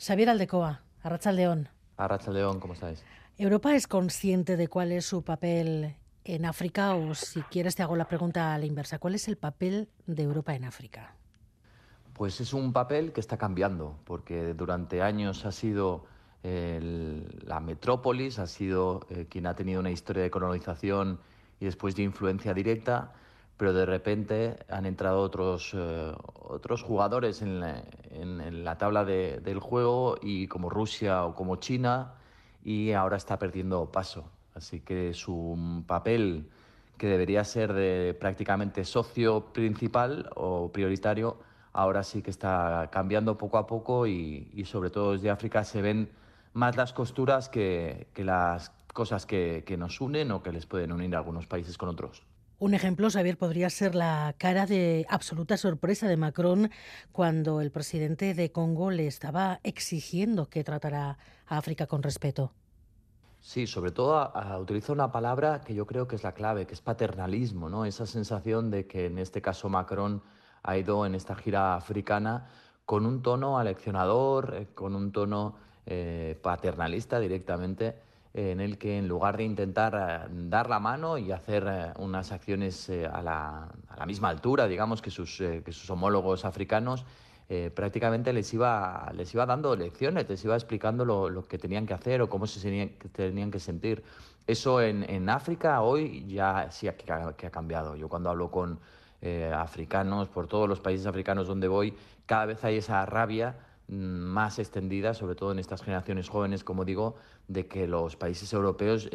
Xavier Aldecoa, Arrachaldeón. Arrachaldeón, ¿cómo estáis? ¿Europa es consciente de cuál es su papel en África? O si quieres te hago la pregunta a la inversa. ¿Cuál es el papel de Europa en África? Pues es un papel que está cambiando, porque durante años ha sido la metrópolis, ha sido eh, quien ha tenido una historia de colonización y después de influencia directa, pero de repente han entrado otros, eh, otros jugadores en la, tabla del juego y como Rusia o como China y ahora está perdiendo paso. Así que su papel, que debería ser de prácticamente socio principal o prioritario, ahora sí que está cambiando poco a poco y, sobre todo desde África se ven más las costuras que, las cosas que, que nos unen o que les pueden unir a algunos países con otros. Un ejemplo, Xavier, podría ser la cara de absoluta sorpresa de Macron cuando el presidente de Congo le estaba exigiendo que tratara a África con respeto. Sí, sobre todo utiliza una palabra que yo creo que es la clave, que es paternalismo, ¿no? Esa sensación de que en este caso Macron ha ido en esta gira africana con un tono aleccionador, eh, con un tono eh, paternalista directamente en el que en lugar de intentar eh, dar la mano y hacer eh, unas acciones eh, a la, a, la, misma altura, digamos, que sus, que sus homólogos africanos, prácticamente les iba, les iba dando lecciones, les iba explicando lo, lo que tenían que hacer o cómo se tenían, que sentir. Eso en, en, África hoy ya sí que ha, que ha cambiado. Yo cuando hablo con africanos, por todos los países africanos donde voy, cada vez hay esa rabia más extendida, sobre todo en estas generaciones jóvenes, como digo, de que los países europeos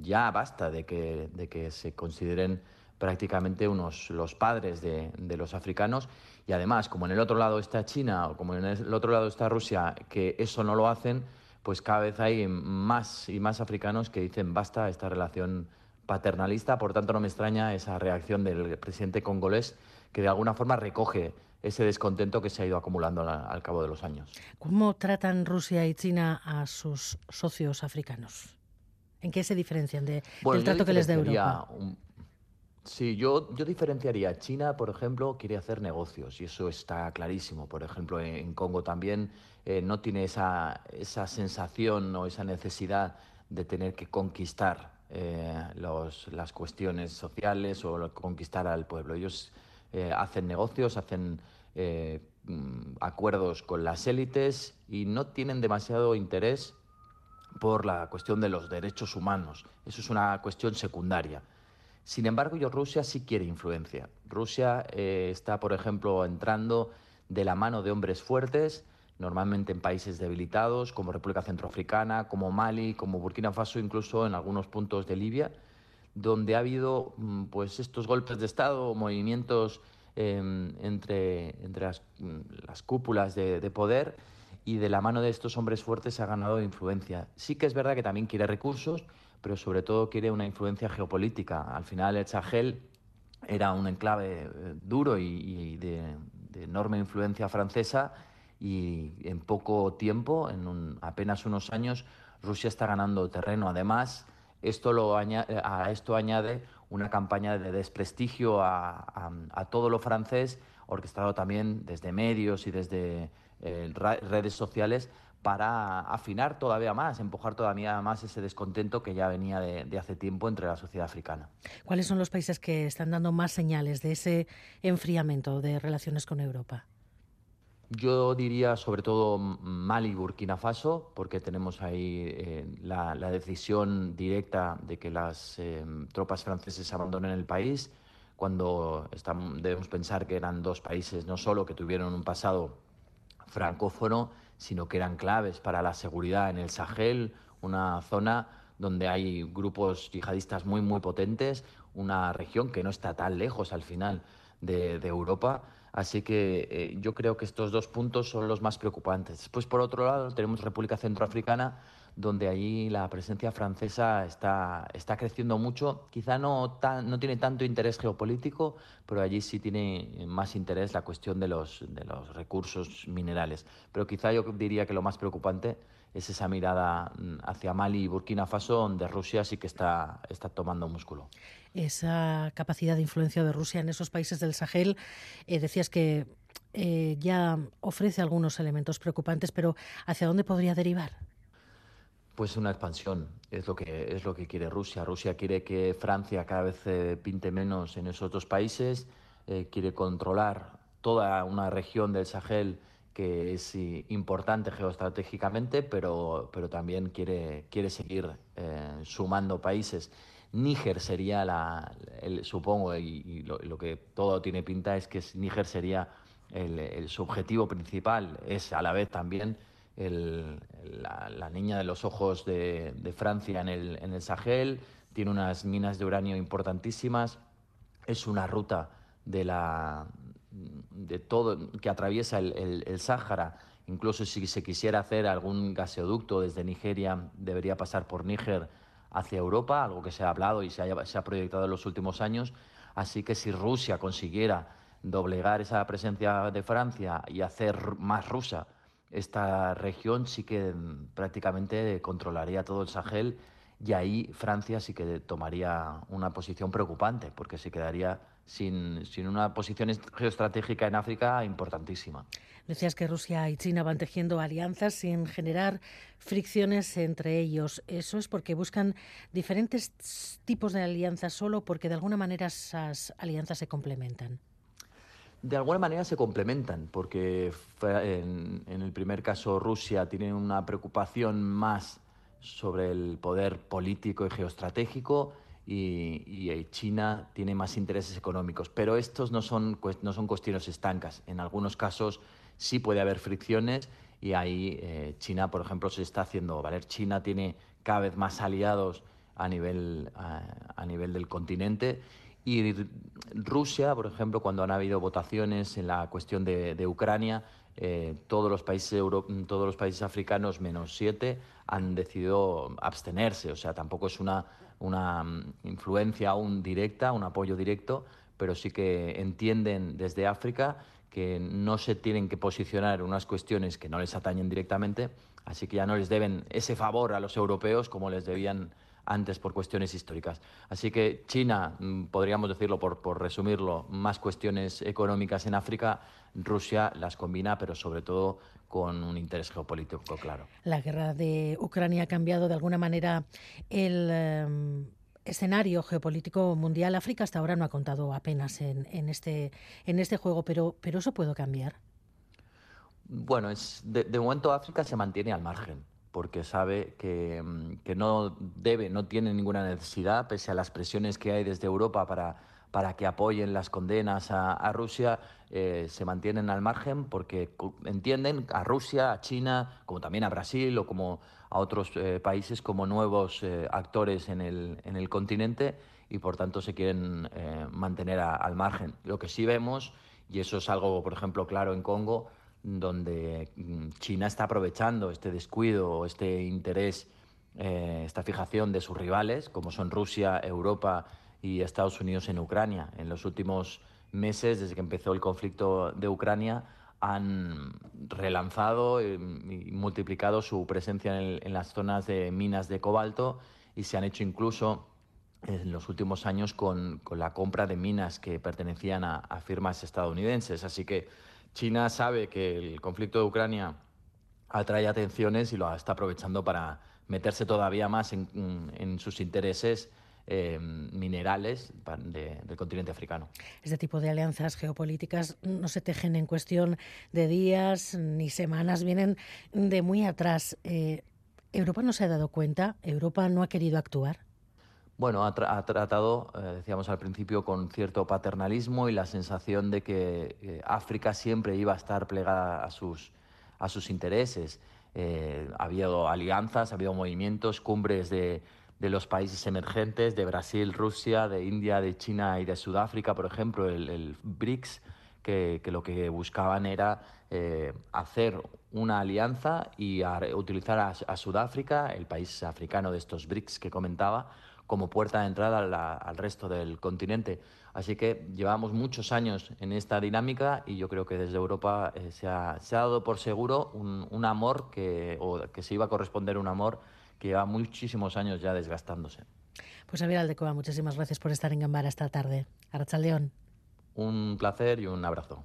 ya basta de que, de que se consideren prácticamente unos los padres de, de, los africanos. Y además como en el otro lado está China o como en el otro lado está Rusia que eso no lo hacen pues cada vez hay más y más africanos que dicen basta esta relación paternalista por tanto no me extraña esa reacción del presidente congolés que de alguna forma recoge ese descontento que se ha ido acumulando al cabo de los años. ¿Cómo tratan Rusia y China a sus socios africanos? ¿En qué se diferencian de, del trato que les da Europa? Sí, yo, yo diferenciaría. China, por ejemplo, quiere hacer negocios y eso está clarísimo. Por ejemplo, en, Congo también eh, no tiene esa, esa sensación o esa necesidad de tener que conquistar eh, los, las cuestiones sociales o conquistar al pueblo. Ellos eh, hacen negocios, hacen eh, mm, acuerdos con las élites y no tienen demasiado interés por la cuestión de los derechos humanos. Eso es una cuestión secundaria. Sin embargo, yo, Rusia sí quiere influencia. Rusia eh, está, por ejemplo, entrando de la mano de hombres fuertes, normalmente en países debilitados, como República Centroafricana, como Mali, como Burkina Faso, incluso en algunos puntos de Libia donde ha habido mm, pues estos golpes de Estado, movimientos em, entre, entre mm, las, cúpulas de, poder y de la mano de estos hombres fuertes ha ganado influencia. Sí que es verdad que también quiere recursos, pero sobre todo quiere una influencia geopolítica. Al final el Sahel era un enclave eh, duro y, de, enorme influencia francesa y en poco tiempo, en apenas unos años, Rusia está ganando terreno. Además, esto lo a esto añade una campaña de desprestigio a, todo lo francés, orquestado también desde medios y desde eh, redes sociales para afinar todavía más, empujar todavía más ese descontento que ya venía de, hace tiempo entre la sociedad africana. ¿Cuáles son los países que están dando más señales de ese enfriamiento de relaciones con Europa? Yo diría sobre todo Mali y Burkina Faso, porque tenemos ahí eh, la, decisión directa de que las eh, tropas francesas abandonen el país, cuando debemos pensar que eran dos países no solo que tuvieron un pasado francófono, sino que eran claves para la seguridad en el Sahel, una zona donde hay grupos yihadistas muy, muy potentes, una región que no está tan lejos al final de Europa Así que eh, yo creo que estos dos puntos son los más preocupantes. Después, por otro lado, tenemos República Centroafricana, donde allí la presencia francesa está, está creciendo mucho. Quizá no, no tiene tanto interés geopolítico, pero allí sí tiene más interés la cuestión de los, de los recursos minerales. Pero quizá yo diría que lo más preocupante es esa mirada mm, hacia Mali y Burkina Faso, donde Rusia sí que está, está tomando músculo. Esa capacidad de influencia de Rusia en esos países del Sahel, eh, decías que eh, ya ofrece algunos elementos preocupantes, pero ¿hacia dónde podría derivar? Pues una expansión, es lo que, es lo que quiere Rusia. Rusia quiere que Francia cada vez eh, pinte menos en esos dos países, quiere controlar toda una región del Sahel que es importante geoestratégicamente, pero, pero también quiere, quiere seguir eh, sumando países. Níger sería, la, el, supongo, y, lo, que todo tiene pinta es que Níger sería el, su objetivo principal, es a la vez también la, niña de los ojos de, Francia en el, en el Sahel, tiene unas minas de uranio importantísimas, es una ruta de la, de todo que atraviesa el, el, Sáhara. Incluso si se quisiera hacer algún gaseoducto desde Nigeria, debería pasar por Níger hacia Europa, algo que se ha hablado y se ha, se ha proyectado en los últimos años. Así que si Rusia consiguiera doblegar esa presencia de Francia y hacer más rusa esta región, sí que prácticamente controlaría todo el Sahel y ahí Francia sí que tomaría una posición preocupante, porque se quedaría sin, sin una posición geoestratégica en África importantísima. Decías que Rusia y China van tejiendo alianzas sin generar fricciones entre ellos. ¿Eso es porque buscan diferentes tipos de alianzas solo porque de alguna manera esas alianzas se complementan? De alguna manera se complementan, porque en, el primer caso Rusia tiene una preocupación más sobre el poder político y geoestratégico y, China tiene más intereses económicos. Pero estos no son, no son cuestiones estancas. En algunos casos sí puede haber fricciones y ahí eh, China, por ejemplo, se está haciendo valer. China tiene cada vez más aliados a nivel, a, nivel del continente y Rusia, por ejemplo, cuando han habido votaciones en la cuestión de, Ucrania, eh, todos, los países todos los países africanos, menos siete, han decidido abstenerse. O sea, tampoco es una una mm, influencia aún directa, un apoyo directo, pero sí que entienden desde África que no se tienen que posicionar unas cuestiones que no les atañen directamente, así que ya no les deben ese favor a los europeos como les debían antes por cuestiones históricas. Así que China, mm, podríamos decirlo por, por, resumirlo, más cuestiones económicas en África, Rusia las combina, pero sobre todo con un interés geopolítico claro. La guerra de Ucrania ha cambiado de alguna manera el em, escenario geopolítico mundial. África hasta ahora no ha contado apenas en, este, en este juego, pero, pero eso puede cambiar. Bueno, es, de, momento África se mantiene al margen porque sabe que, em, que, no debe, no tiene ninguna necesidad, pese a las presiones que hay desde Europa para para que apoyen las condenas a, Rusia eh, se mantienen al margen porque entienden a Rusia, a China, como también a Brasil o como a otros eh, países como nuevos eh, actores en el, en el, continente y por tanto se quieren mantener al margen. Lo que sí vemos, y eso es algo, por ejemplo, claro en Congo, donde mm, China está aprovechando este descuido, este interés, esta fijación de sus rivales, como son Rusia, Europa, y Estados Unidos en Ucrania. En los últimos meses, desde que empezó el conflicto de Ucrania, han relanzado y multiplicado su presencia en, las zonas de minas de cobalto y se han hecho incluso en los últimos años con, la compra de minas que pertenecían a, firmas estadounidenses. Así que China sabe que el conflicto de Ucrania atrae atenciones y lo está aprovechando para meterse todavía más en, en sus intereses eh, minerales del continente africano. Este tipo de alianzas geopolíticas no se tejen en cuestión de días ni semanas, vienen de muy atrás. Eh, ¿Europa no se ha dado cuenta? ¿Europa no ha querido actuar? Bueno, ha, tratado, eh, decíamos al principio, con cierto paternalismo y la sensación de que África siempre iba a estar plegada a sus, a sus intereses. ha habido alianzas, ha habido movimientos, cumbres de, de los países emergentes, de Brasil, Rusia, de India, de China y de Sudáfrica, por ejemplo, el, BRICS, que, lo que buscaban era eh, hacer una alianza y utilizar a, Sudáfrica, el país africano de estos BRICS que comentaba, como puerta de entrada al resto del continente. Así que llevamos muchos años en esta dinámica y yo creo que desde Europa eh, se, ha, dado por seguro un, amor que, o que se iba a corresponder un amor que lleva muchísimos años ya desgastándose. Pues Javier Aldecoa, muchísimas gracias por estar en Gambara esta tarde. Arracha León. Un placer y un abrazo.